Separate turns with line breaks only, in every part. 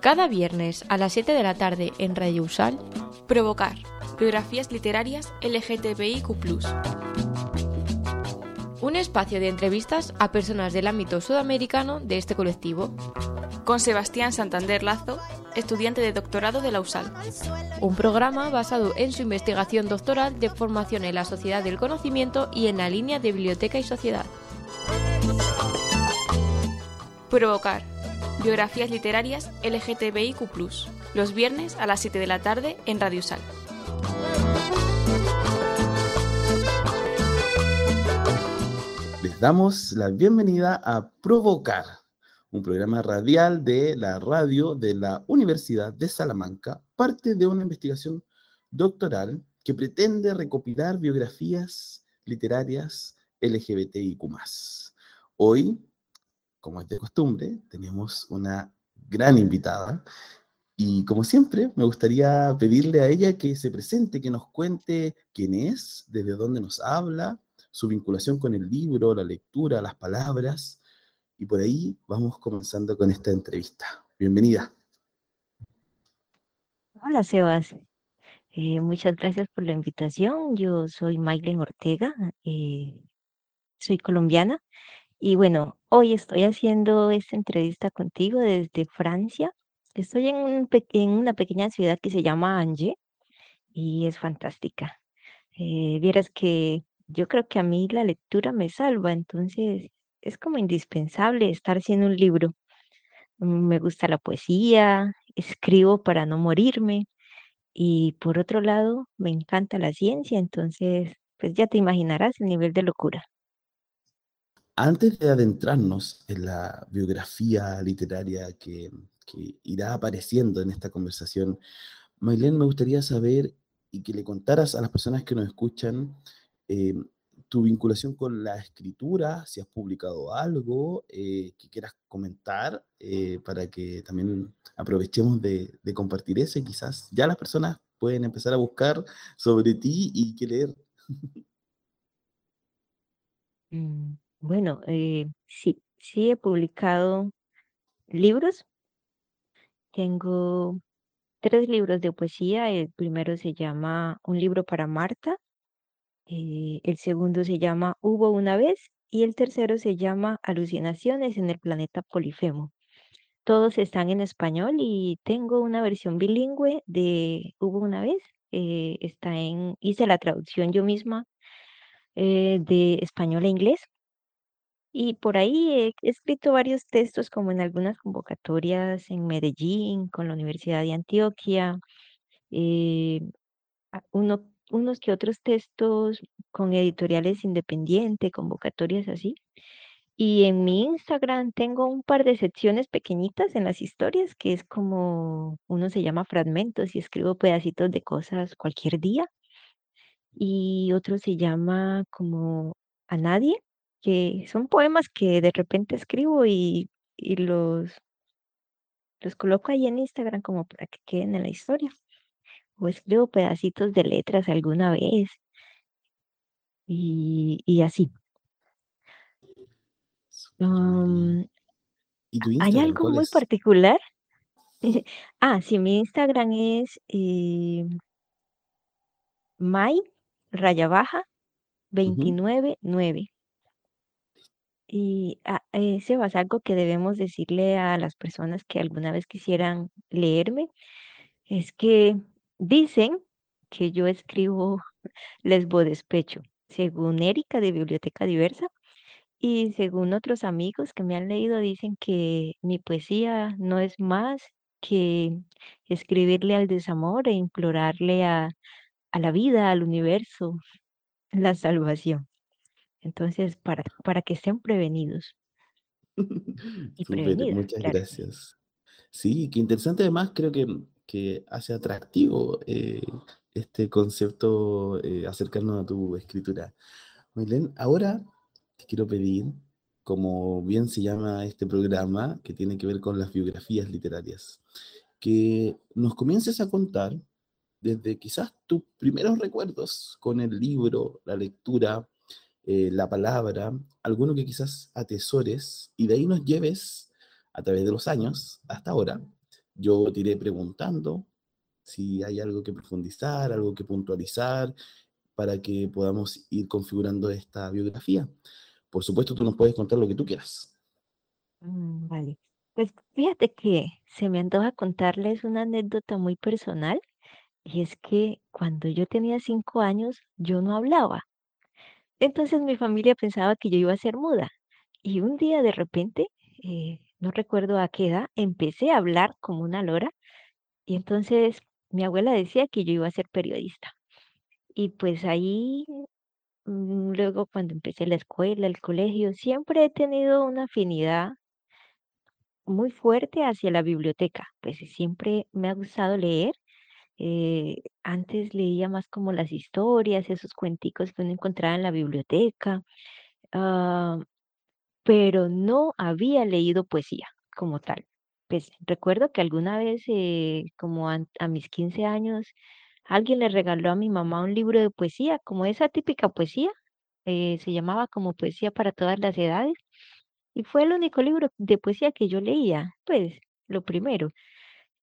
Cada viernes a las 7 de la tarde en Radio Usal, Provocar, biografías literarias LGTBIQ un espacio de entrevistas a personas del ámbito sudamericano de este colectivo.
Con Sebastián Santander Lazo, estudiante de doctorado de la USAL.
Un programa basado en su investigación doctoral de formación en la sociedad del conocimiento y en la línea de biblioteca y sociedad.
Provocar. Biografías literarias LGTBIQ, los viernes a las 7 de la tarde en Radio USAL.
damos la bienvenida a Provocar, un programa radial de la radio de la Universidad de Salamanca, parte de una investigación doctoral que pretende recopilar biografías literarias LGBTIQ. Hoy, como es de costumbre, tenemos una gran invitada y como siempre, me gustaría pedirle a ella que se presente, que nos cuente quién es, desde dónde nos habla su vinculación con el libro, la lectura, las palabras. Y por ahí vamos comenzando con esta entrevista. Bienvenida.
Hola, Sebas. Eh, muchas gracias por la invitación. Yo soy Maylen Ortega, eh, soy colombiana y bueno, hoy estoy haciendo esta entrevista contigo desde Francia. Estoy en, un una pequeña ciudad que se llama Angers y es fantástica. Eh, vieras que yo creo que a mí la lectura me salva, entonces es como indispensable estar haciendo un libro. Mm, me gusta la poesía, escribo para no morirme y por otro lado me encanta la ciencia, entonces pues ya te imaginarás el nivel de locura.
Antes de adentrarnos en la biografía literaria que, irá apareciendo en esta conversación, Maylene, me gustaría saber y que le contaras a las personas que nos escuchan eh, tu vinculación con la escritura, si has publicado algo eh, que quieras comentar eh, para que también aprovechemos de, compartir eso quizás ya las personas pueden empezar a buscar sobre ti y qué leer.
Mm, bueno, sí, sí he publicado libros. Tengo tres libros de poesía. El primero se llama Un libro para Marta eh, el segundo se llama Hubo una vez y el tercero se llama Alucinaciones en el planeta Polifemo. Todos están en español y tengo una versión bilingüe de Hubo una vez. Eh, está en, hice la traducción yo misma eh, de español a inglés. Y por ahí he escrito varios textos como en algunas convocatorias en Medellín, con la Universidad de Antioquia, uno unos que otros textos con editoriales independientes, convocatorias así. Y en mi Instagram tengo un par de secciones pequeñitas en las historias, que es como, uno se llama fragmentos y escribo pedacitos de cosas cualquier día. Y otro se llama como A Nadie, que son poemas que de repente escribo y, y los, los coloco ahí en Instagram como para que queden en la historia o escribo pedacitos de letras alguna vez y, así. ¿Hay algo muy particular? ah, sí, mi Instagram es eh, May raya baja 299. Y ah, eh, Sebas, algo que debemos decirle a las personas que alguna vez quisieran leerme es que Dicen que yo escribo lesbo despecho, según Erika de Biblioteca Diversa, y según otros amigos que me han leído, dicen que mi poesía no es más que escribirle al desamor e implorarle a, la vida, al universo, la salvación. Entonces, para, para que estén prevenidos.
Y muchas gracias. Sí, qué interesante además, creo que que hace atractivo eh, este concepto, eh, acercarnos a tu escritura. Maylene, ahora te quiero pedir, como bien se llama este programa, que tiene que ver con las biografías literarias, que nos comiences a contar desde quizás tus primeros recuerdos con el libro, la lectura, eh, la palabra, alguno que quizás atesores y de ahí nos lleves a través de los años hasta ahora. Yo te iré preguntando si hay algo que profundizar, algo que puntualizar, para que podamos ir configurando esta biografía. Por supuesto, tú nos puedes contar lo que tú quieras.
Mm, vale. Pues fíjate que se me antoja contarles una anécdota muy personal y es que cuando yo tenía cinco años yo no hablaba. Entonces mi familia pensaba que yo iba a ser muda y un día de repente, eh, no recuerdo a qué edad, empecé a hablar como una lora y entonces mi abuela decía que yo iba a ser periodista. Y pues ahí, mm, luego cuando empecé la escuela, el colegio, siempre he tenido una afinidad muy fuerte hacia la biblioteca. Pues siempre me ha gustado leer. Eh, antes leía más como las historias, esos cuenticos que uno encontraba en la biblioteca, ah, pero no había leído poesía como tal. Pues recuerdo que alguna vez, eh, como a mis 15 años, alguien le regaló a mi mamá un libro de poesía, como esa típica poesía, eh, se llamaba como Poesía para todas las edades, y fue el único libro de poesía que yo leía, pues lo primero.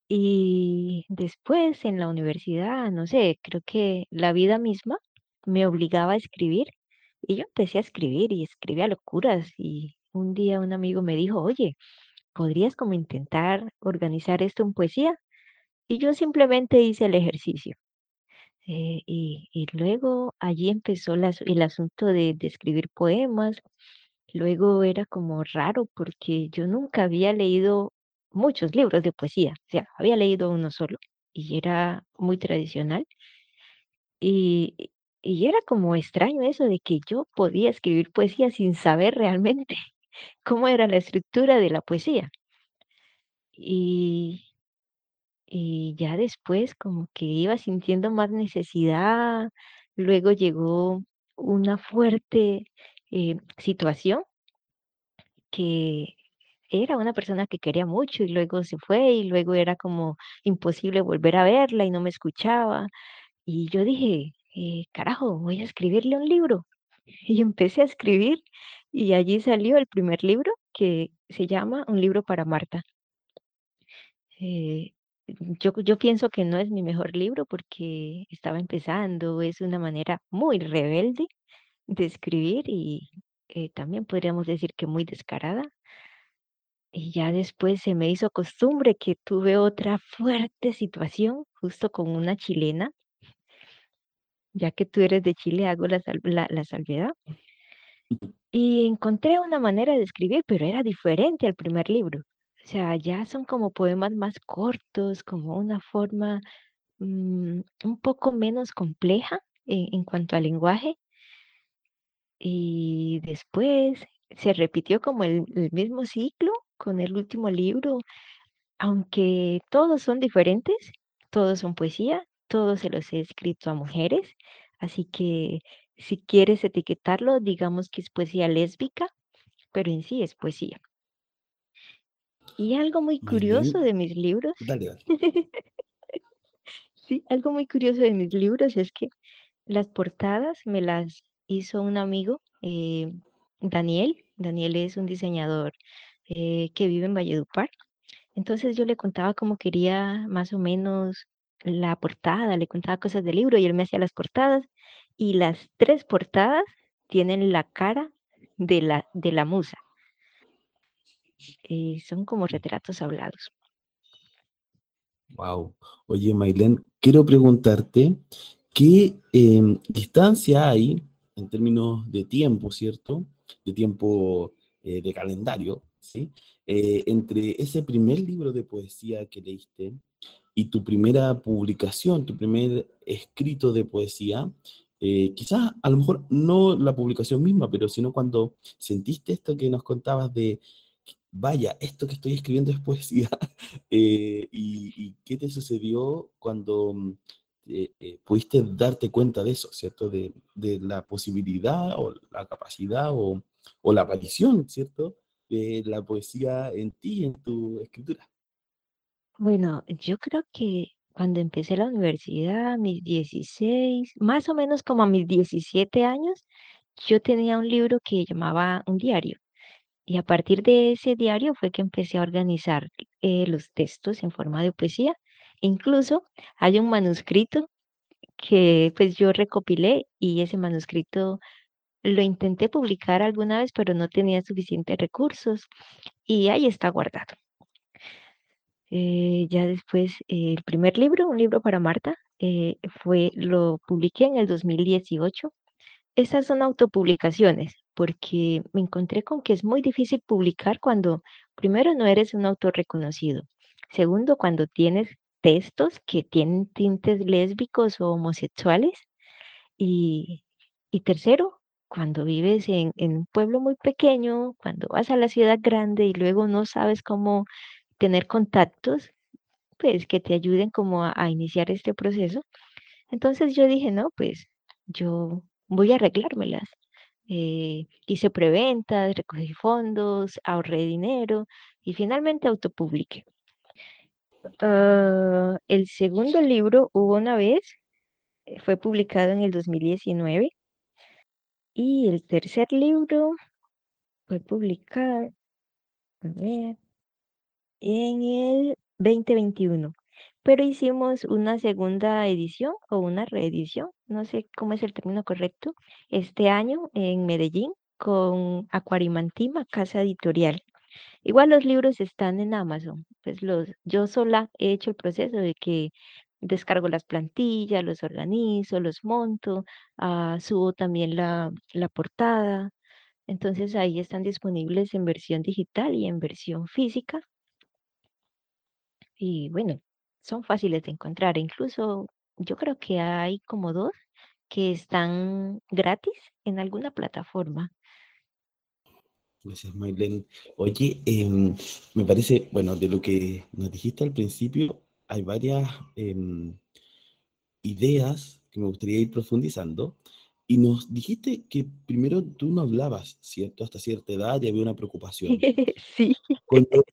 Y después en la universidad, no sé, creo que la vida misma me obligaba a escribir y yo empecé a escribir y escribía locuras y un día un amigo me dijo, oye, ¿podrías como intentar organizar esto en poesía? Y yo simplemente hice el ejercicio. Eh, y, y luego allí empezó el asunto de, de escribir poemas. Luego era como raro porque yo nunca había leído muchos libros de poesía, o sea, había leído uno solo y era muy tradicional. Y, y era como extraño eso de que yo podía escribir poesía sin saber realmente cómo era la estructura de la poesía. Y, y ya después como que iba sintiendo más necesidad, luego llegó una fuerte eh, situación que era una persona que quería mucho y luego se fue y luego era como imposible volver a verla y no me escuchaba. Y yo dije, eh, carajo, voy a escribirle un libro. Y empecé a escribir y allí salió el primer libro que se llama Un libro para Marta. Eh, yo, yo pienso que no es mi mejor libro porque estaba empezando, es una manera muy rebelde de escribir y eh, también podríamos decir que muy descarada. Y ya después se me hizo costumbre que tuve otra fuerte situación justo con una chilena, ya que tú eres de Chile, hago la, sal- la, la salvedad. Y encontré una manera de escribir, pero era diferente al primer libro. O sea, ya son como poemas más cortos, como una forma mm, un poco menos compleja en, en cuanto al lenguaje. Y después se repitió como el, el mismo ciclo con el último libro, aunque todos son diferentes, todos son poesía, todos se los he escrito a mujeres, así que si quieres etiquetarlo, digamos que es poesía lésbica, pero en sí es poesía. Y algo muy curioso de mis libros,
dale, dale.
sí, algo muy curioso de mis libros es que las portadas me las hizo un amigo, eh, Daniel. Daniel es un diseñador eh, que vive en Valledupar. Entonces yo le contaba cómo quería más o menos la portada, le contaba cosas del libro y él me hacía las portadas y las tres portadas tienen la cara de la, de la musa. eh, son como retratos hablados.
Wow. Oye, Maylene, quiero preguntarte qué em, distancia hay en términos de tiempo, ¿cierto? De tiempo eh, de calendario, ¿sí? Eh, entre ese primer libro de poesía que leíste y tu primera publicación, tu primer escrito de poesía, eh, quizás a lo mejor no la publicación misma, pero sino cuando sentiste esto que nos contabas de, vaya, esto que estoy escribiendo es poesía, eh, y, y qué te sucedió cuando mm, eh, pudiste darte cuenta de eso, ¿cierto? De, de la posibilidad o la capacidad o, o la aparición, ¿cierto? De la poesía en ti, en tu escritura.
Bueno, yo creo que cuando empecé la universidad, a mis 16, más o menos como a mis 17 años, yo tenía un libro que llamaba un diario. Y a partir de ese diario fue que empecé a organizar eh, los textos en forma de poesía. Incluso hay un manuscrito que pues yo recopilé y ese manuscrito lo intenté publicar alguna vez, pero no tenía suficientes recursos y ahí está guardado. Eh, ya después, eh, el primer libro, un libro para Marta, eh, fue, lo publiqué en el 2018. Esas son autopublicaciones, porque me encontré con que es muy difícil publicar cuando, primero, no eres un autor reconocido. Segundo, cuando tienes textos que tienen tintes lésbicos o homosexuales. Y, y tercero, cuando vives en, en, un pueblo muy pequeño, cuando vas a la ciudad grande y luego no sabes cómo tener contactos, pues que te ayuden como a, iniciar este proceso. Entonces yo dije, no, pues yo voy a arreglármelas. Eh, hice preventas, recogí fondos, ahorré dinero y finalmente autopubliqué. Ah, el segundo libro hubo una vez, eh, fue publicado en el 2019 y el tercer libro fue publicado, a en el 2021. Pero hicimos una segunda edición o una reedición, no sé cómo es el término correcto, este año en Medellín con Acuarimantima, Casa Editorial. Igual los libros están en Amazon, pues los, yo sola he hecho el proceso de que descargo las plantillas, los organizo, los monto, ah, subo también la, la portada. Entonces ahí están disponibles en versión digital y en versión física. Y bueno, son fáciles de encontrar. Incluso yo creo que hay como dos que están gratis en alguna plataforma.
Gracias, Maylen. Oye, em, me parece, bueno, de lo que nos dijiste al principio, hay varias em, ideas que me gustaría ir profundizando. Y nos dijiste que primero tú no hablabas, ¿cierto? Hasta cierta edad y había una preocupación.
Sí.
Cuando,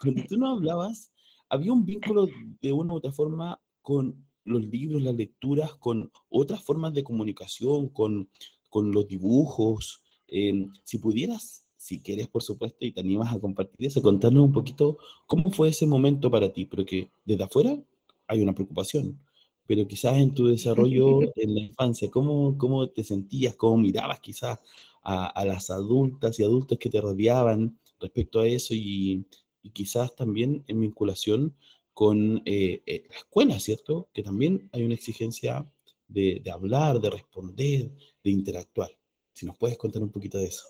cuando tú no hablabas, había un vínculo de una u otra forma con los libros, las lecturas, con otras formas de comunicación, con, con los dibujos. Em, si pudieras, si quieres, por supuesto, y te animas a compartir eso, contarnos un poquito cómo fue ese momento para ti, porque desde afuera hay una preocupación, pero quizás en tu desarrollo en la infancia, ¿cómo, cómo te sentías, cómo mirabas quizás a, a las adultas y adultos que te rodeaban respecto a eso y, y quizás también en vinculación con eh, eh, la escuela, ¿cierto? Que también hay una exigencia de, hablar, de responder, de interactuar. Si nos puedes contar un poquito de eso.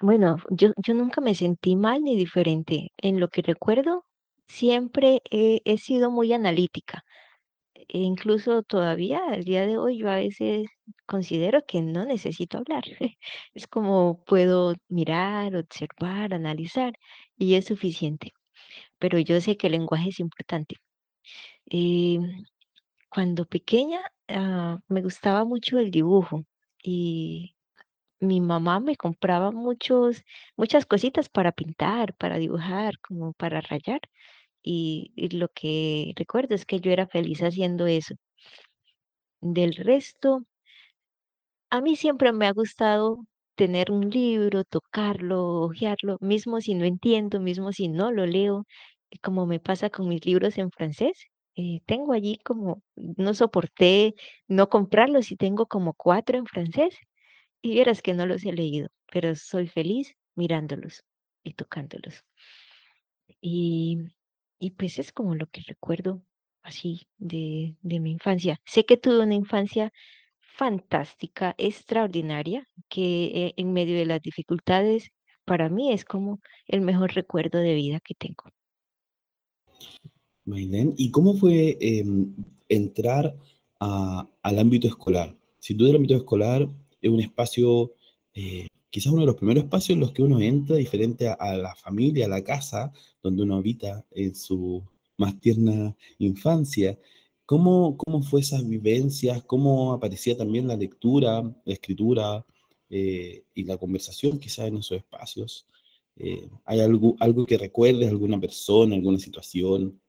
Bueno, yo, yo nunca me sentí mal ni diferente. En lo que recuerdo, siempre he, he sido muy analítica. E incluso todavía, al día de hoy, yo a veces considero que no necesito hablar. Es como puedo mirar, observar, analizar y es suficiente. Pero yo sé que el lenguaje es importante. Eh, cuando pequeña, ah, me gustaba mucho el dibujo y mi mamá me compraba muchos, muchas cositas para pintar, para dibujar, como para rayar. Y, lo que recuerdo es que yo era feliz haciendo eso. Del resto, a mí siempre me ha gustado tener un libro, tocarlo, hojearlo, mismo si no entiendo, mismo si no lo leo, como me pasa con mis libros en francés. Eh, tengo allí como, no soporté no comprarlos y tengo como cuatro en francés y vieras que no los he leído, pero soy feliz mirándolos y tocándolos. Y, y pues es como lo que recuerdo así de, de mi infancia. Sé que tuve una infancia fantástica, extraordinaria, que eh, en medio de las dificultades, para mí es como el mejor recuerdo de vida que tengo.
Maylene, ¿y cómo fue em, entrar al ámbito escolar? Sin duda el ámbito escolar es un espacio, eh, quizás uno de los primeros espacios en los que uno entra, diferente a, la familia, a la casa, donde uno habita en su más tierna infancia. ¿Cómo, cómo fue esas vivencias? ¿Cómo aparecía también la lectura, la escritura eh, y la conversación quizás en esos espacios? Eh, ¿Hay algo, algo que recuerdes, alguna persona, alguna situación?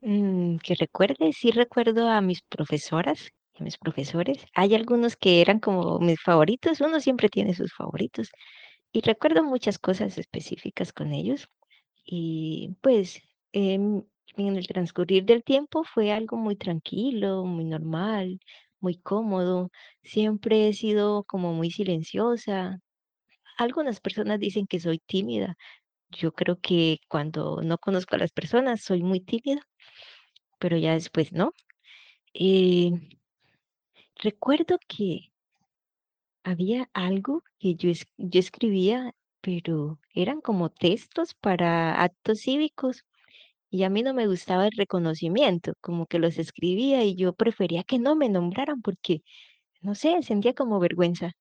Mm, que recuerde, sí recuerdo a mis profesoras mis profesores. Hay algunos que eran como mis favoritos, uno siempre tiene sus favoritos. Y recuerdo muchas cosas específicas con ellos. Y pues em, en el transcurrir del tiempo fue algo muy tranquilo, muy normal, muy cómodo. Siempre he sido como muy silenciosa. Algunas personas dicen que soy tímida. Yo creo que cuando no conozco a las personas soy muy tímida, pero ya después no. Eh, recuerdo que había algo que yo, yo escribía, pero eran como textos para actos cívicos y a mí no me gustaba el reconocimiento, como que los escribía y yo prefería que no me nombraran porque, no sé, sentía como vergüenza.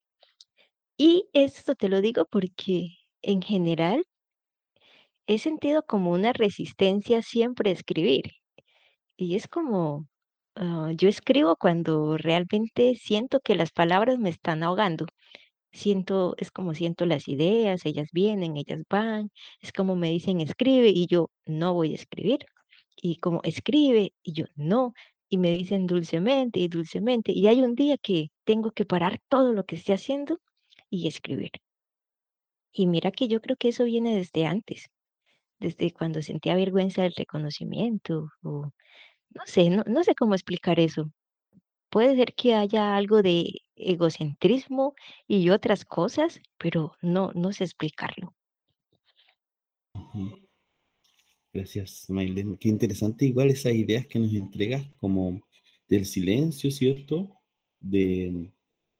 Y esto te lo digo porque en general he sentido como una resistencia siempre a escribir. Y es como, ah, yo escribo cuando realmente siento que las palabras me están ahogando. Siento, es como siento las ideas, ellas vienen, ellas van, es como me dicen escribe y yo no voy a escribir. Y como escribe y yo no, y me dicen dulcemente y dulcemente. Y hay un día que tengo que parar todo lo que esté haciendo y escribir. Y mira que yo creo que eso viene desde antes, desde cuando sentía vergüenza del reconocimiento, o no sé, no, no sé cómo explicar eso. Puede ser que haya algo de egocentrismo y otras cosas, pero no, no sé explicarlo.
Gracias, Maylen. Qué interesante igual esas ideas que nos entregas como del silencio, ¿cierto? De,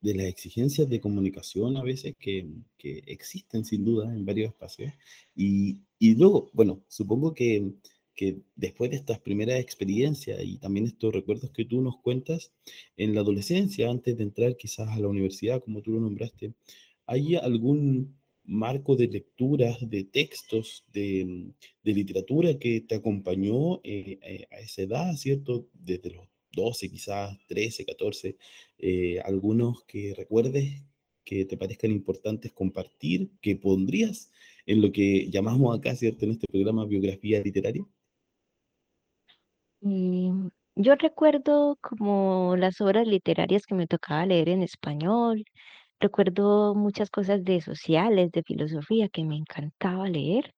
de las exigencias de comunicación a veces que, que, existen sin duda en varios espacios. Y, y luego, bueno, supongo que, que, después de estas primeras experiencias y también estos recuerdos que tú nos cuentas en la adolescencia, antes de entrar quizás a la universidad, como tú lo nombraste, ¿hay algún marco de lecturas, de textos, de, de literatura que te acompañó eh, eh, a esa edad, ¿cierto? Desde los 12, quizás 13, 14, eh, algunos que recuerdes que te parezcan importantes compartir, que pondrías en lo que llamamos acá, ¿cierto? En este programa biografía literaria.
Mm, yo recuerdo como las obras literarias que me tocaba leer en español, recuerdo muchas cosas de sociales, de filosofía que me encantaba leer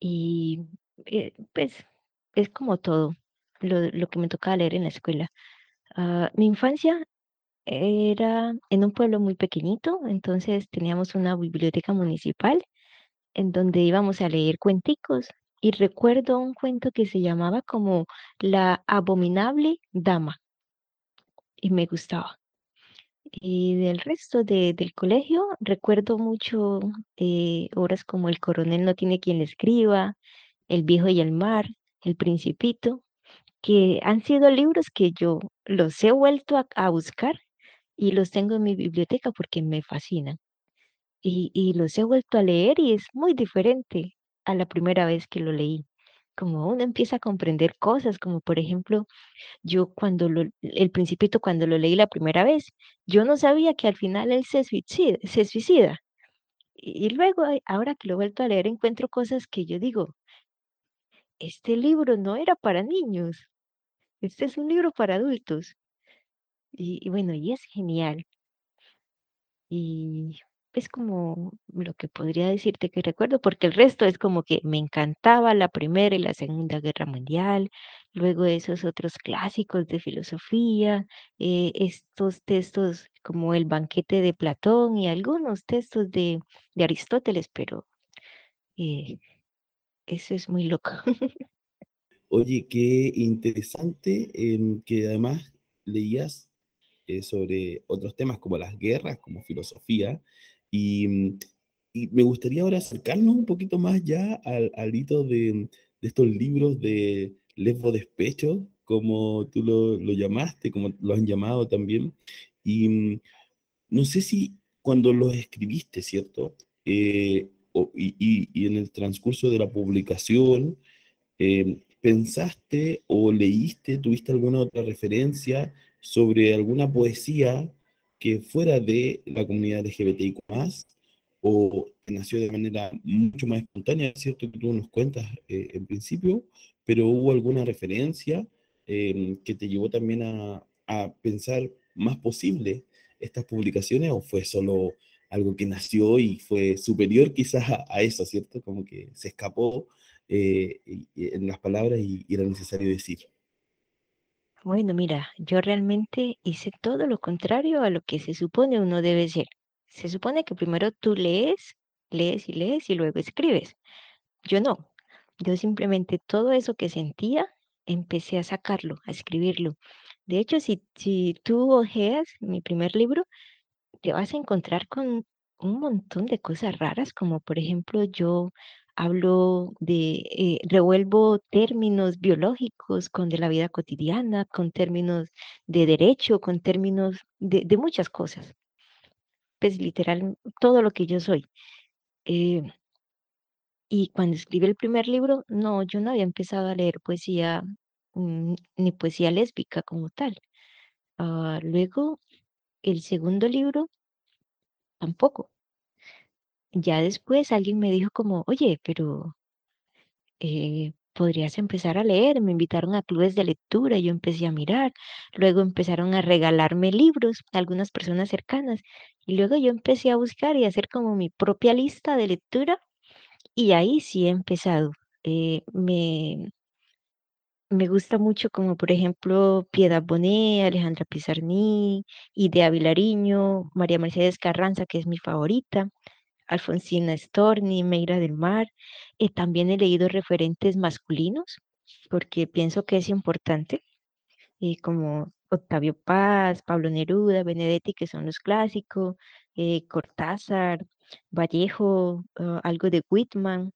y eh, pues es como todo lo, lo que me tocaba leer en la escuela. Ah, mi infancia era en un pueblo muy pequeñito, entonces teníamos una biblioteca municipal en donde íbamos a leer cuenticos y recuerdo un cuento que se llamaba como La abominable dama y me gustaba. Y del resto de, del colegio recuerdo mucho eh, obras como El coronel no tiene quien le escriba, El viejo y el mar, El principito, que han sido libros que yo los he vuelto a, buscar y los tengo en mi biblioteca porque me fascinan. Y, y, los he vuelto a leer y es muy diferente a la primera vez que lo leí. Como uno empieza a comprender cosas, como por ejemplo, yo cuando lo, el principito cuando lo leí la primera vez, yo no sabía que al final él se suicida. Se suicida. Y, luego, ahora que lo he vuelto a leer, encuentro cosas que yo digo, este libro no era para niños, este es un libro para adultos. Y, bueno, y es genial. Y es como lo que podría decirte que recuerdo, porque el resto es como que me encantaba la Primera y la Segunda Guerra Mundial, luego esos otros clásicos de filosofía, eh, estos textos como el banquete de Platón y algunos textos de, de Aristóteles, pero eh, eso es muy loco.
Oye, qué interesante que además leías eh, sobre otros temas como las guerras, como filosofía, y, me gustaría ahora acercarnos un poquito más ya al, al hito de, estos libros de lesbo despecho, como tú lo, lo, llamaste, como lo han llamado también, y no sé si cuando los escribiste, ¿cierto? Eh, y, y, en el transcurso de la publicación, eh, ¿pensaste o leíste, tuviste alguna otra referencia sobre alguna poesía que fuera de la comunidad LGBTIQ+, o nació de manera mucho más espontánea, es cierto que tú nos cuentas eh, en principio, pero hubo alguna referencia em, que te llevó también a, a pensar más posible estas publicaciones o fue solo algo que nació y fue superior quizás a, eso, ¿cierto? Como que se escapó eh, en las palabras y, era necesario decir.
Bueno, mira, yo realmente hice todo lo contrario a lo que se supone uno debe ser. Se supone que primero tú lees, lees y lees y luego escribes. Yo no. Yo simplemente todo eso que sentía, empecé a sacarlo, a escribirlo. De hecho, si, si tú ojeas mi primer libro, te vas a encontrar con un montón de cosas raras, como por ejemplo yo hablo de, eh, revuelvo términos biológicos con de la vida cotidiana, con términos de derecho, con términos de, de muchas cosas. Pues literal, todo lo que yo soy. Eh, y cuando escribí el primer libro, no, yo no había empezado a leer poesía, mm, ni poesía lésbica como tal. Ah, luego, el segundo libro, tampoco. Ya después alguien me dijo como, oye, pero eh, podrías empezar a leer. Me invitaron a clubes de lectura yo empecé a mirar. Luego empezaron a regalarme libros, algunas personas cercanas. Y luego yo empecé a buscar y a hacer como mi propia lista de lectura. Y ahí sí he empezado. Eh, me, me gusta mucho como por ejemplo Piedad Bonet, Alejandra Pizarní, Idea Vilariño, María Mercedes Carranza, que es mi favorita. Alfonsina Storni, Meira del Mar. y también he leído referentes masculinos porque pienso que es importante, eh, como Octavio Paz, Pablo Neruda, Benedetti, que son los clásicos, eh, Cortázar, Vallejo, ah, algo de Whitman.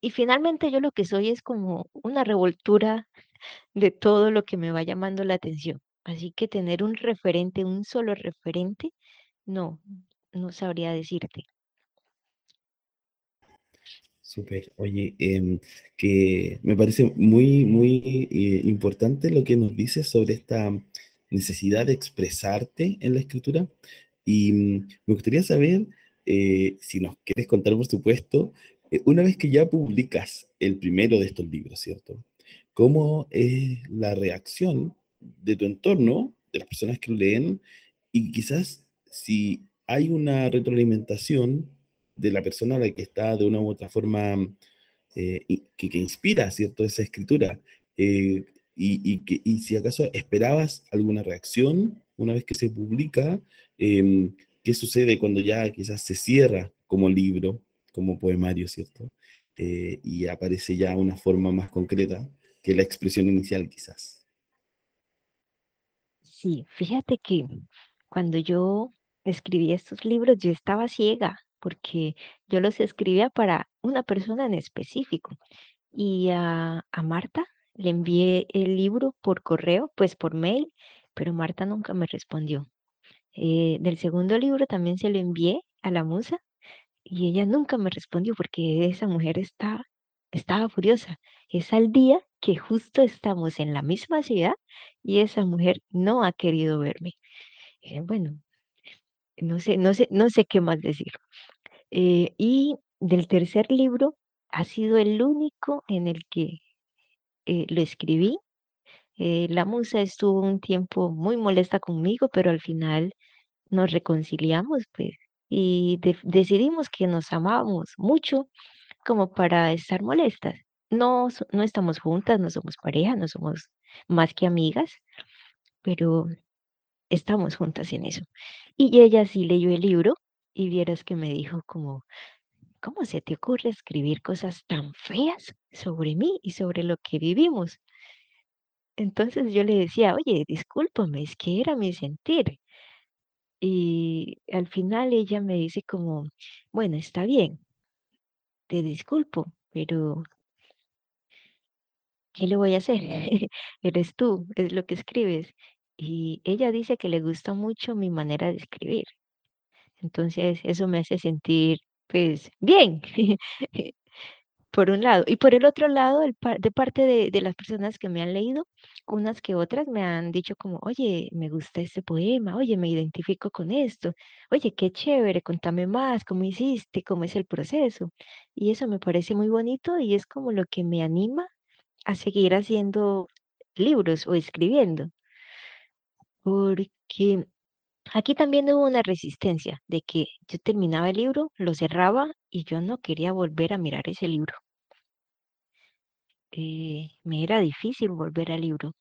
Y finalmente yo lo que soy es como una revoltura de todo lo que me va llamando la atención. Así que tener un referente, un solo referente, no, no sabría decirte.
Súper. Oye, em, que me parece muy, muy eh, importante lo que nos dices sobre esta necesidad de expresarte en la escritura. Y mm, me gustaría saber, eh, si nos quieres contar, por supuesto, eh, una vez que ya publicas el primero de estos libros, ¿cierto? ¿Cómo es la reacción de tu entorno, de las personas que lo leen? Y quizás si hay una retroalimentación de la persona la que está de una u otra forma eh, que, inspira, ¿cierto?, esa escritura. Eh, y, y, que, y, si acaso esperabas alguna reacción una vez que se publica, em, ¿qué sucede cuando ya quizás se cierra como libro, como poemario, ¿cierto? Eh, y aparece ya una forma más concreta que la expresión inicial quizás.
Sí, fíjate que cuando yo escribí estos libros, yo estaba ciega porque yo los escribía para una persona en específico. Y a, Marta le envié el libro por correo, pues por mail, pero Marta nunca me respondió. Eh, del segundo libro también se lo envié a la musa y ella nunca me respondió porque esa mujer estaba, estaba furiosa. Es al día que justo estamos en la misma ciudad y esa mujer no ha querido verme. Eh, bueno, no sé, no sé, no sé qué más decir. Eh, y del tercer libro ha sido el único en el que eh, lo escribí. Eh, la musa estuvo un tiempo muy molesta conmigo, pero al final nos reconciliamos, pues, y decidimos que nos amábamos mucho como para estar molestas. No, no estamos juntas, no somos pareja, no somos más que amigas, pero estamos juntas en eso. Y ella sí leyó el libro y vieras que me dijo como, ¿cómo se te ocurre escribir cosas tan feas sobre mí y sobre lo que vivimos? Entonces yo le decía, oye, discúlpame, es que era mi sentir. Y al final ella me dice como, bueno, está bien, te disculpo, pero ¿qué le voy a hacer? Eres tú, es lo que escribes. Y ella dice que le gusta mucho mi manera de escribir. Entonces, eso me hace sentir, pues, bien, por un lado. Y por el otro lado, de parte de, las personas que me han leído, unas que otras me han dicho como, oye, me gusta este poema, oye, me identifico con esto, oye, qué chévere, contame más, cómo hiciste, cómo es el proceso. Y eso me parece muy bonito y es como lo que me anima a seguir haciendo libros o escribiendo. Porque aquí también hubo una resistencia de que yo terminaba el libro, lo cerraba y yo no quería volver a mirar ese libro. Eh, me era difícil volver al libro.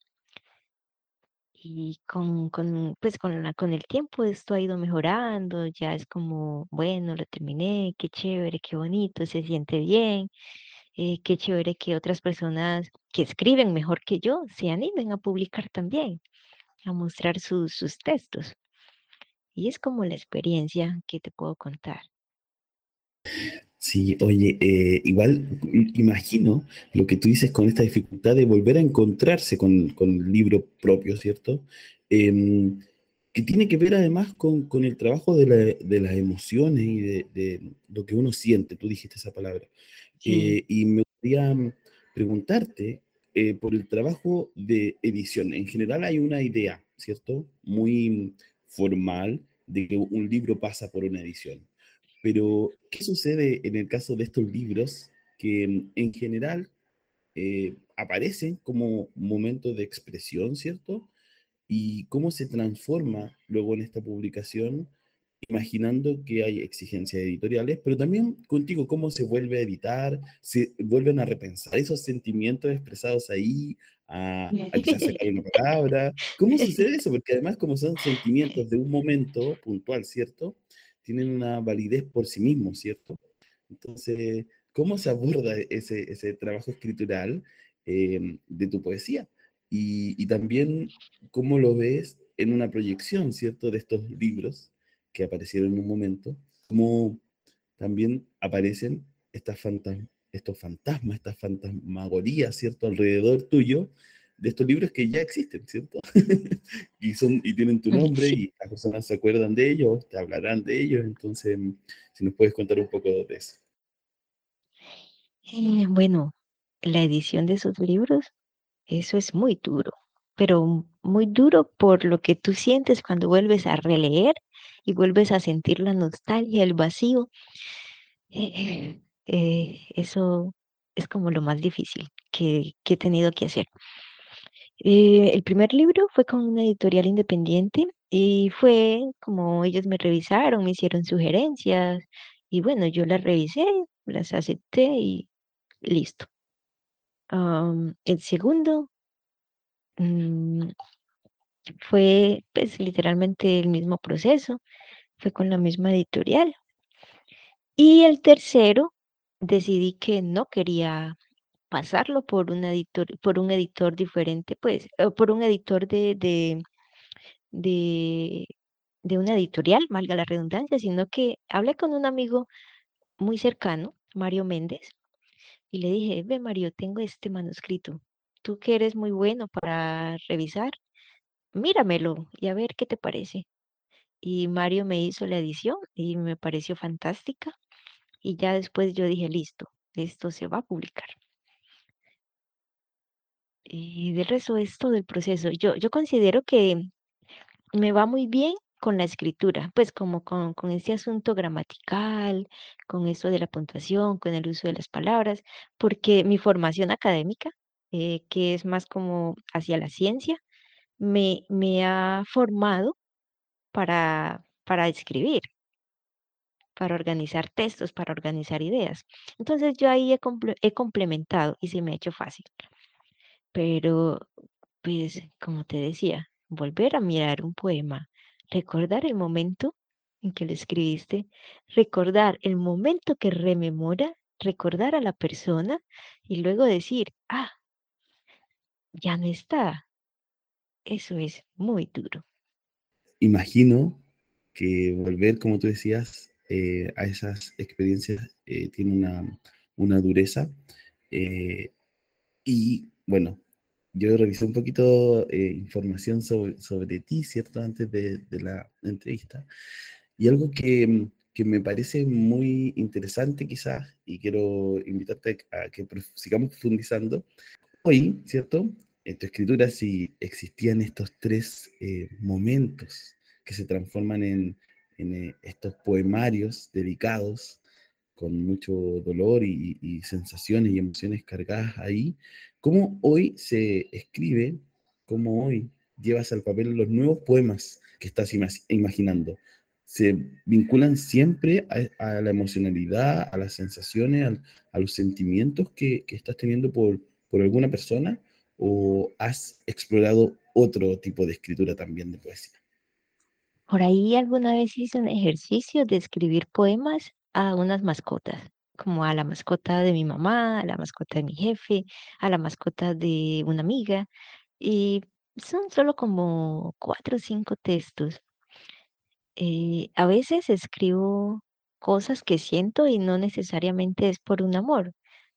Y con, con, pues con, la, con el tiempo esto ha ido mejorando, ya es como, bueno, lo terminé, qué chévere, qué bonito, se siente bien, eh, qué chévere que otras personas que escriben mejor que yo se animen a publicar también, a mostrar sus, sus textos. Y es como la experiencia que te puedo contar.
Sí, oye, eh, igual imagino lo que tú dices con esta dificultad de volver a encontrarse con, con el libro propio, ¿cierto? Em, que tiene que ver además con, con el trabajo de, la, de, las emociones y de, de, lo que uno siente, tú dijiste esa palabra. Eh, y me gustaría preguntarte eh, por el trabajo de edición. En general hay una idea, ¿cierto? Muy formal de que un libro pasa por una edición. Pero, ¿qué sucede en el caso de estos libros que mm, en general eh, aparecen como momentos de expresión, ¿cierto? Y cómo se transforma luego en esta publicación, imaginando que hay exigencias editoriales, pero también contigo, cómo se vuelve a editar, se vuelven a repensar esos sentimientos expresados ahí, a, a quizás sacar una palabra. ¿Cómo sucede eso? Porque además, como son sentimientos de un momento puntual, ¿cierto? tienen una validez por sí mismos, ¿cierto? Entonces, ¿cómo se aborda ese, ese trabajo escritural eh, de tu poesía? Y, y, también, ¿cómo lo ves en una proyección, ¿cierto? De estos libros que aparecieron en un momento, cómo también aparecen estas fantasmas, estos fantasmas, estas fantasmagorías, ¿cierto? Alrededor tuyo, de estos libros que ya existen, ¿cierto? y, son, y tienen tu nombre y las personas se acuerdan de ellos, te hablarán de ellos, entonces, si nos puedes contar un poco de eso.
Eh, bueno, la edición de esos libros, eso es muy duro, pero muy duro por lo que tú sientes cuando vuelves a releer y vuelves a sentir la nostalgia, el vacío. Eh, eh, eso es como lo más difícil que, que he tenido que hacer. Eh, el primer libro fue con una editorial independiente y fue como ellos me revisaron, me hicieron sugerencias y bueno, yo las revisé, las acepté y listo. el segundo mm, fue pues literalmente el mismo proceso, fue con la misma editorial. Y el tercero decidí que no quería pasarlo por un editor, por un editor diferente, pues, por un editor de, de, de, de una editorial, valga la redundancia, sino que hablé con un amigo muy cercano, Mario Méndez, y le dije, ve Mario, tengo este manuscrito, tú que eres muy bueno para revisar, míramelo y a ver qué te parece. Y Mario me hizo la edición y me pareció fantástica. Y ya después yo dije, listo, esto se va a publicar. Y del resto es todo el proceso. Yo, yo considero que me va muy bien con la escritura, pues como con, con este asunto gramatical, con eso de la puntuación, con el uso de las palabras, porque mi formación académica, eh, que es más como hacia la ciencia, me, me ha formado para, para escribir, para organizar textos, para organizar ideas. Entonces yo ahí he, he complementado y se me ha hecho fácil. Pero, pues, como te decía, volver a mirar un poema, recordar el momento en que lo escribiste, recordar el momento que rememora, recordar a la persona y luego decir, ah, ya no está. Eso es muy duro.
Imagino que volver, como tú decías, eh, a esas experiencias eh, tiene una, una dureza. Eh, y bueno, yo revisé un poquito información sobre, sobre, ti, ¿cierto? Antes de, de, la entrevista. Y algo que, que, me parece muy interesante quizás, y quiero invitarte a que sigamos profundizando. Hoy, ¿cierto? En tu escritura si existían estos tres eh, momentos que se transforman en, en eh, estos poemarios dedicados con mucho dolor y, y, sensaciones y emociones cargadas ahí, cómo hoy se escribe, cómo hoy llevas al papel los nuevos poemas que estás imaginando. Se vinculan siempre a, la emocionalidad, a las sensaciones, a, los sentimientos que, que estás teniendo por, por alguna persona o has explorado otro tipo de escritura también de poesía?
Por ahí alguna vez hice un ejercicio de escribir poemas a unas mascotas, como a la mascota de mi mamá, a la mascota de mi jefe, a la mascota de una amiga, y son solo como cuatro o cinco textos. Eh, a veces escribo cosas que siento y no necesariamente es por un amor.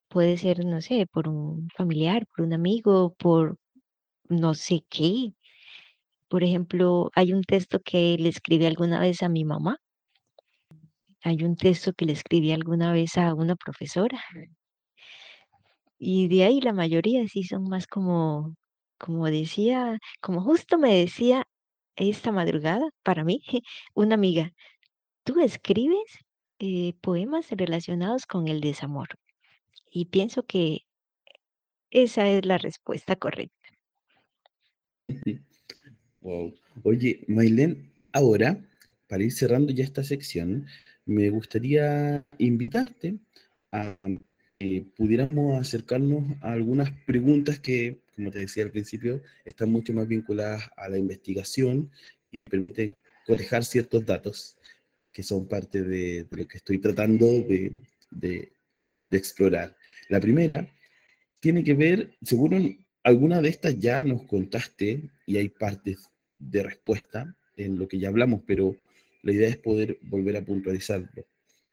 Puede ser, no sé, por un familiar, por un amigo, por no sé qué. Por ejemplo, hay un texto que le escribí alguna vez a mi mamá. Hay un texto que le escribí alguna vez a una profesora. Y de ahí la mayoría sí son más como, como decía, como justo me decía esta madrugada para mí, una amiga, tú escribes eh, poemas relacionados con el desamor. Y pienso que esa es la respuesta correcta.
Wow. Oye, Maylen, ahora, para ir cerrando ya esta sección, me gustaría invitarte a que pudiéramos acercarnos a algunas preguntas que, como te decía al principio, están mucho más vinculadas a la investigación y permiten cotejar ciertos datos que son parte de, lo que estoy tratando de explorar. La primera tiene que ver, seguro alguna de estas ya nos contaste y hay partes de respuesta en lo que ya hablamos, pero la idea es poder volver a puntualizarlo.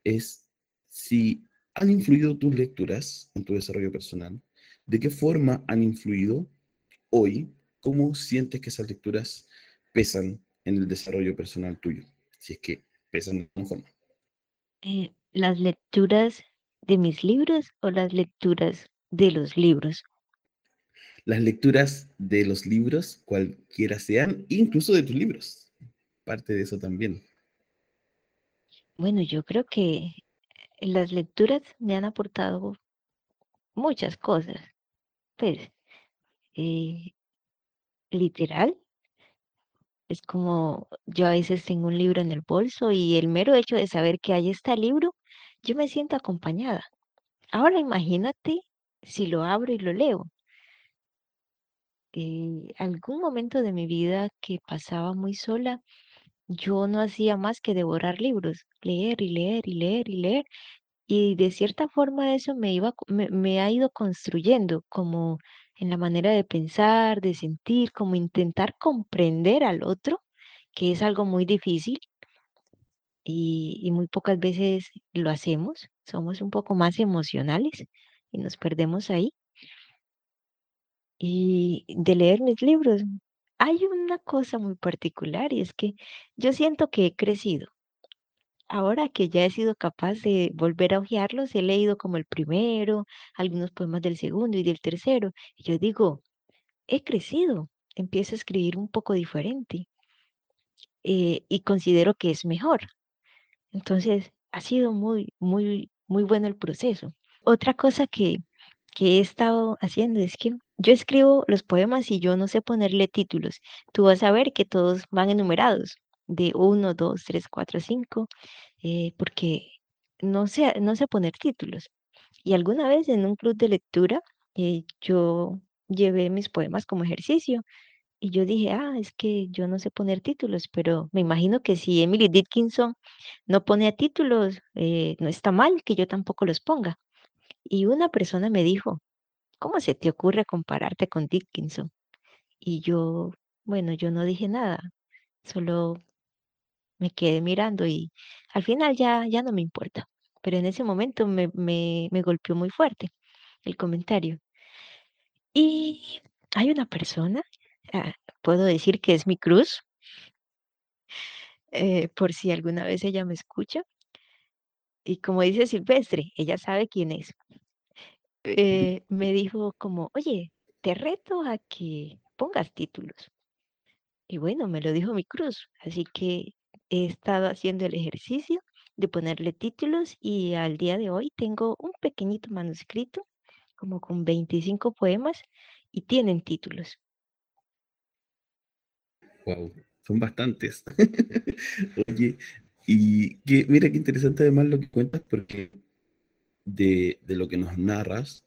Es si han influido tus lecturas en tu desarrollo personal, de qué forma han influido hoy, cómo sientes que esas lecturas pesan en el desarrollo personal tuyo, si es que pesan de alguna forma.
Eh, las lecturas de mis libros o las lecturas de los libros
las lecturas de los libros, cualquiera sean, incluso de tus libros. Parte de eso también.
Bueno, yo creo que las lecturas me han aportado muchas cosas. Pues, eh, literal, es como yo a veces tengo un libro en el bolso y el mero hecho de saber que está el libro, yo me siento acompañada. Ahora imagínate si lo abro y lo leo. Eh, algún momento de mi vida que pasaba muy sola, yo no hacía más que devorar libros, leer y leer y leer y leer. Y de cierta forma eso me iba, me, me ha ido construyendo como en la manera de pensar, de sentir, como intentar comprender al otro, que es algo muy difícil y, y muy pocas veces lo hacemos. Somos un poco más emocionales y nos perdemos ahí y de leer mis libros. Hay una cosa muy particular y es que yo siento que he crecido. Ahora que ya he sido capaz de volver a hojearlos, he leído como el primero, algunos poemas del segundo y del tercero. Y yo digo, he crecido, empiezo a escribir un poco diferente eh, y considero que es mejor. Entonces, ha sido muy, muy, muy bueno el proceso. Otra cosa que, que he estado haciendo es que yo escribo los poemas y yo no sé ponerle títulos. Tú vas a ver que todos van enumerados, de 1, 2, 3, 4, 5, porque no sé, no sé poner títulos. Y alguna vez en un club de lectura, eh, yo llevé mis poemas como ejercicio y yo dije, ah, es que yo no sé poner títulos, pero me imagino que si Emily Dickinson no pone títulos, eh, no está mal que yo tampoco los ponga. Y una persona me dijo, ¿cómo se te ocurre compararte con Dickinson? Y yo, bueno, yo no dije nada, solo me quedé mirando y al final ya, ya no me importa. Pero en ese momento me, me, me golpeó muy fuerte el comentario. Y hay una persona, puedo decir que es mi cruz, eh, por si alguna vez ella me escucha. Y como dice Silvestre, ella sabe quién es. Eh, me dijo como, oye, te reto a que pongas títulos. Y bueno, me lo dijo mi cruz, así que he estado haciendo el ejercicio de ponerle títulos y al día de hoy tengo un pequeñito manuscrito, como con 25 poemas, y tienen títulos.
Wow, son bastantes. Oye, y que, mira qué interesante además lo que cuentas, porque de, de lo que nos narras,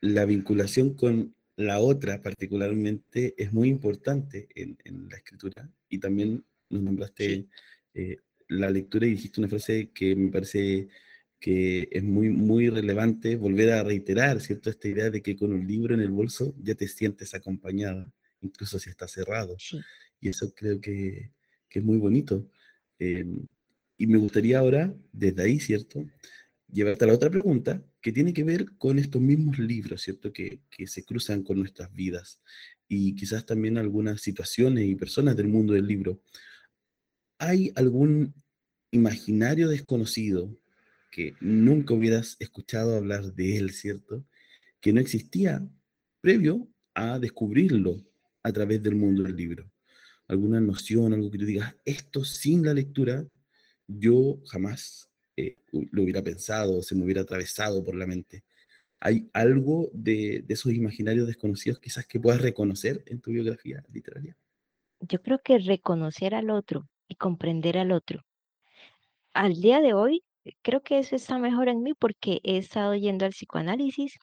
la vinculación con la otra particularmente es muy importante en, en la escritura y también nos nombraste eh, la lectura y dijiste una frase que me parece que es muy, muy relevante volver a reiterar, ¿cierto? Esta idea de que con un libro en el bolso ya te sientes acompañada, incluso si está cerrado. Y eso creo que, que es muy bonito. Em, y me gustaría ahora, desde ahí, ¿cierto? Llevarte a la otra pregunta, que tiene que ver con estos mismos libros, ¿cierto? Que, que se cruzan con nuestras vidas y quizás también algunas situaciones y personas del mundo del libro. ¿Hay algún imaginario desconocido que nunca hubieras escuchado hablar de él, ¿cierto? Que no existía previo a descubrirlo a través del mundo del libro. Alguna noción, algo que tú digas, esto sin la lectura, yo jamás eh, lo hubiera pensado, se me hubiera atravesado por la mente. ¿Hay algo de, de esos imaginarios desconocidos quizás que puedas reconocer en tu biografía literaria?
Yo creo que reconocer al otro, y comprender al otro. Al día de hoy, creo que eso está mejor en mí porque he estado yendo al psicoanálisis,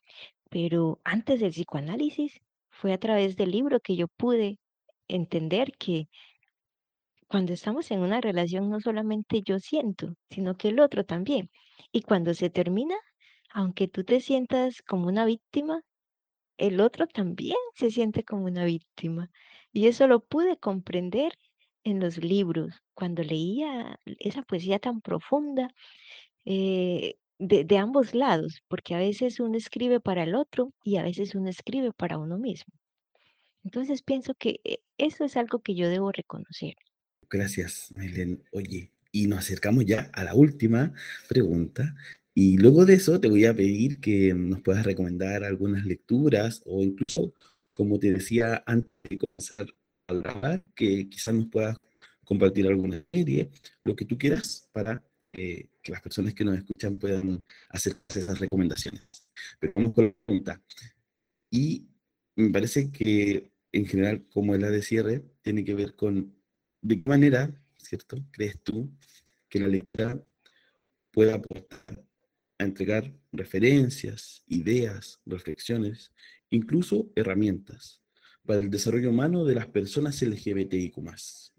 pero antes del psicoanálisis fue a través del libro que yo pude entender que cuando estamos en una relación no solamente yo siento, sino que el otro también. Y cuando se termina, aunque tú te sientas como una víctima, el otro también se siente como una víctima. Y eso lo pude comprender en los libros, cuando leía esa poesía tan profunda eh, de, de ambos lados, porque a veces uno escribe para el otro y a veces uno escribe para uno mismo. Entonces pienso que eh, eso es algo que yo debo reconocer.
Gracias, Mailen. Oye, y nos acercamos ya a la última pregunta. Y luego de eso te voy a pedir que nos puedas recomendar algunas lecturas o incluso, como te decía antes de comenzar que quizás nos puedas compartir alguna serie, lo que tú quieras para eh, que las personas que nos escuchan puedan hacer esas recomendaciones. Pero vamos con la pregunta. Y me parece que en general, como es la de cierre, tiene que ver con de qué manera, ¿cierto? ¿Crees tú que la lectura pueda aportar a entregar referencias, ideas, reflexiones, incluso herramientas para el desarrollo humano de las personas LGBTIQ+,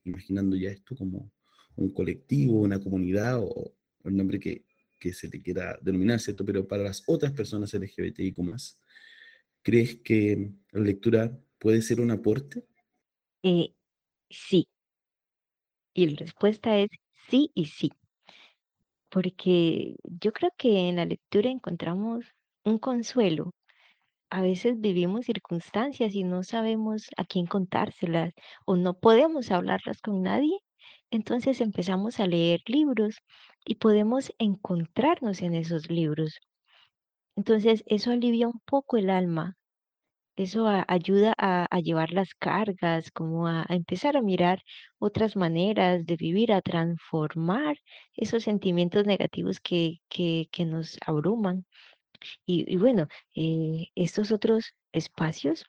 imaginando ya esto como un colectivo, una comunidad o el nombre que, que se le quiera denominar, ¿cierto? Pero para las otras personas LGBTIQ+, ¿crees que la lectura puede ser un aporte?
Eh, sí. Y la respuesta es sí y sí. Porque yo creo que en la lectura encontramos un consuelo a veces vivimos circunstancias y no sabemos a quién contárselas o no podemos hablarlas con nadie, entonces empezamos a leer libros y podemos encontrarnos en esos libros. Entonces eso alivia un poco el alma, eso ayuda a, llevar las cargas, como a, empezar a mirar otras maneras de vivir, a transformar esos sentimientos negativos que, que, nos abruman. Y, bueno, eh, estos otros espacios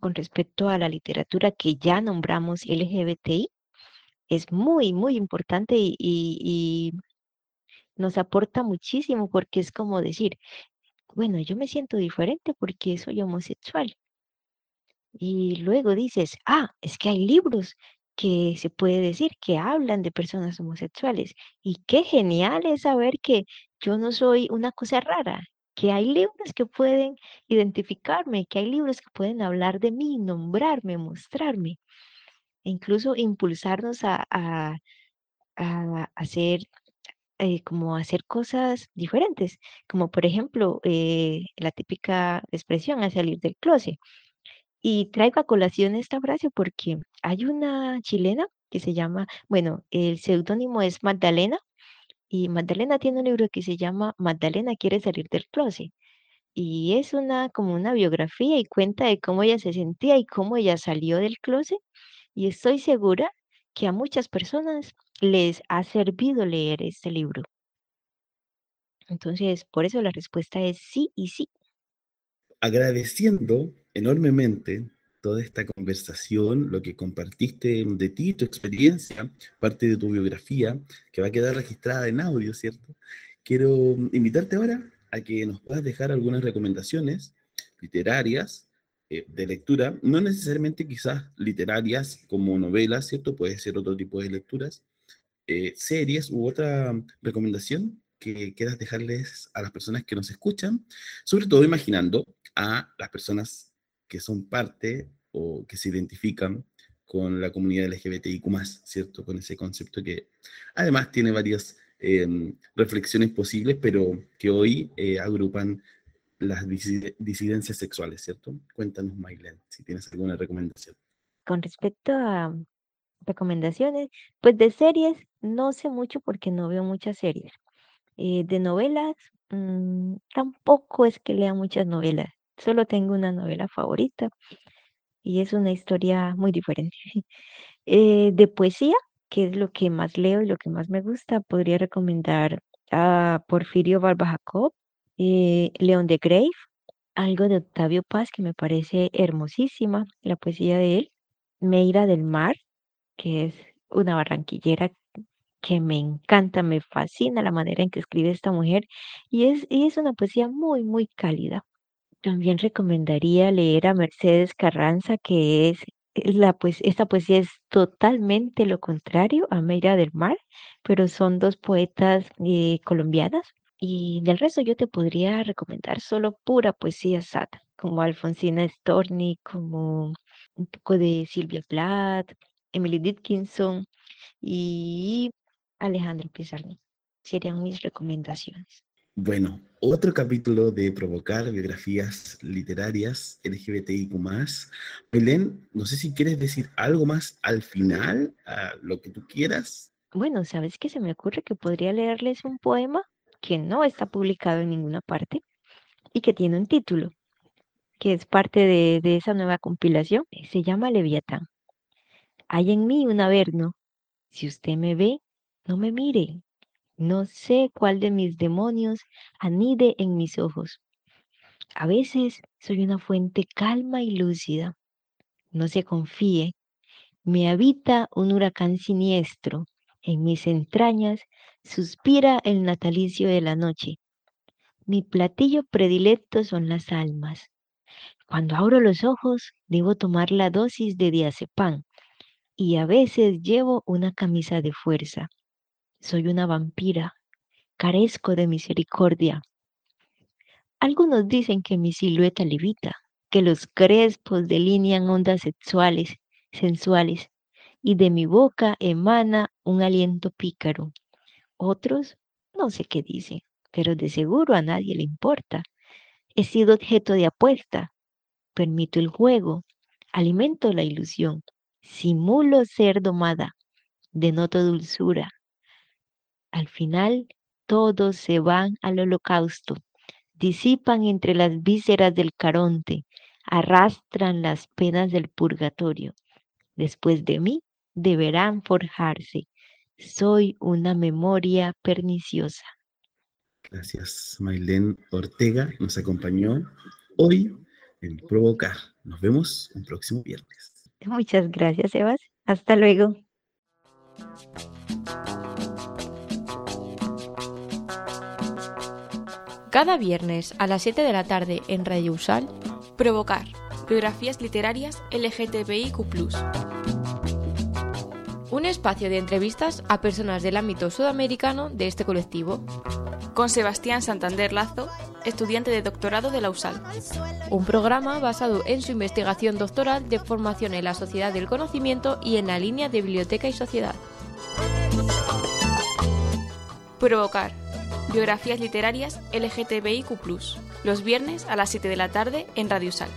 con respecto a la literatura que ya nombramos LGBTI es muy, muy importante y nos aporta muchísimo porque es como decir, bueno, yo me siento diferente porque soy homosexual. Y luego dices, ah, es que hay libros que se puede decir que hablan de personas homosexuales. Y qué genial es saber que yo no soy una cosa rara, que hay libros que pueden identificarme, que hay libros que pueden hablar de mí, nombrarme, mostrarme, e incluso impulsarnos a, a, hacer eh, como hacer cosas diferentes, como por ejemplo eh, la típica expresión a salir del closet. Y traigo a colación esta frase porque hay una chilena que se llama, bueno, el seudónimo es Magdalena, y Magdalena tiene un libro que se llama Magdalena quiere salir del closet. Y es una como una biografía y cuenta de cómo ella se sentía y cómo ella salió del closet. Y estoy segura que a muchas personas les ha servido leer este libro. Entonces, por eso la respuesta es sí y sí.
Agradeciendo enormemente toda esta conversación, lo que compartiste de ti, tu experiencia, parte de tu biografía, que va a quedar registrada en audio, ¿cierto? Quiero invitarte ahora a que nos puedas dejar algunas recomendaciones literarias eh, de lectura, no necesariamente quizás literarias como novelas, ¿cierto? Puede ser otro tipo de lecturas, eh, series u otra recomendación que quieras dejarles a las personas que nos escuchan, sobre todo imaginando a las personas que son parte o que se identifican con la comunidad LGBTIQ, ¿cierto? Con ese concepto que además tiene varias em, reflexiones posibles, pero que hoy eh, agrupan las disidencias sexuales, ¿cierto? Cuéntanos, Maylen, si tienes alguna recomendación.
Con respecto a recomendaciones, pues de series, no sé mucho porque no veo muchas series. Eh, de novelas, mm, tampoco es que lea muchas novelas. Solo tengo una novela favorita y es una historia muy diferente. Eh, de poesía, que es lo que más leo y lo que más me gusta, podría recomendar a Porfirio Barba Jacob, eh, León de Grave, algo de Octavio Paz que me parece hermosísima, la poesía de él, Meira del Mar, que es una barranquillera que me encanta, me fascina la manera en que escribe esta mujer y es, y es una poesía muy, muy cálida. También recomendaría leer a Mercedes Carranza, que es la pues esta poesía es totalmente lo contrario a Meira del Mar, pero son dos poetas eh, colombianas. Y del resto yo te podría recomendar solo pura poesía sad, como Alfonsina Storni, como un poco de Silvia Plath, Emily Dickinson y Alejandro Pizarro. Serían mis recomendaciones.
Bueno, otro capítulo de Provocar Biografías Literarias LGBTIQ. Belén, no sé si quieres decir algo más al final, a lo que tú quieras.
Bueno, ¿sabes qué se me ocurre? Que podría leerles un poema que no está publicado en ninguna parte y que tiene un título, que es parte de, de esa nueva compilación. Se llama Leviatán. Hay en mí un averno. Si usted me ve, no me mire, no sé cuál de mis demonios anide en mis ojos. A veces soy una fuente calma y lúcida. No se confíe. Me habita un huracán siniestro. En mis entrañas suspira el natalicio de la noche. Mi platillo predilecto son las almas. Cuando abro los ojos, debo tomar la dosis de diazepam y a veces llevo una camisa de fuerza. Soy una vampira, carezco de misericordia. Algunos dicen que mi silueta levita, que los crespos delinean ondas sexuales, sensuales, y de mi boca emana un aliento pícaro. Otros, no sé qué dicen, pero de seguro a nadie le importa. He sido objeto de apuesta, permito el juego, alimento la ilusión, simulo ser domada, denoto dulzura, al final, todos se van al holocausto, disipan entre las vísceras del Caronte, arrastran las penas del purgatorio. Después de mí deberán forjarse. Soy una memoria perniciosa.
Gracias, Mailén Ortega. Nos acompañó hoy en Provocar. Nos vemos el próximo viernes.
Muchas gracias, Sebas. Hasta luego.
Cada viernes a las 7 de la tarde en Radio Usal.
Provocar. Biografías literarias LGTBIQ.
Un espacio de entrevistas a personas del ámbito sudamericano de este colectivo.
Con Sebastián Santander Lazo, estudiante de doctorado de la USAL.
Un programa basado en su investigación doctoral de formación en la sociedad del conocimiento y en la línea de biblioteca y sociedad.
Provocar Biografías literarias LGTBIQ, los viernes a las 7 de la tarde en Radio Sal.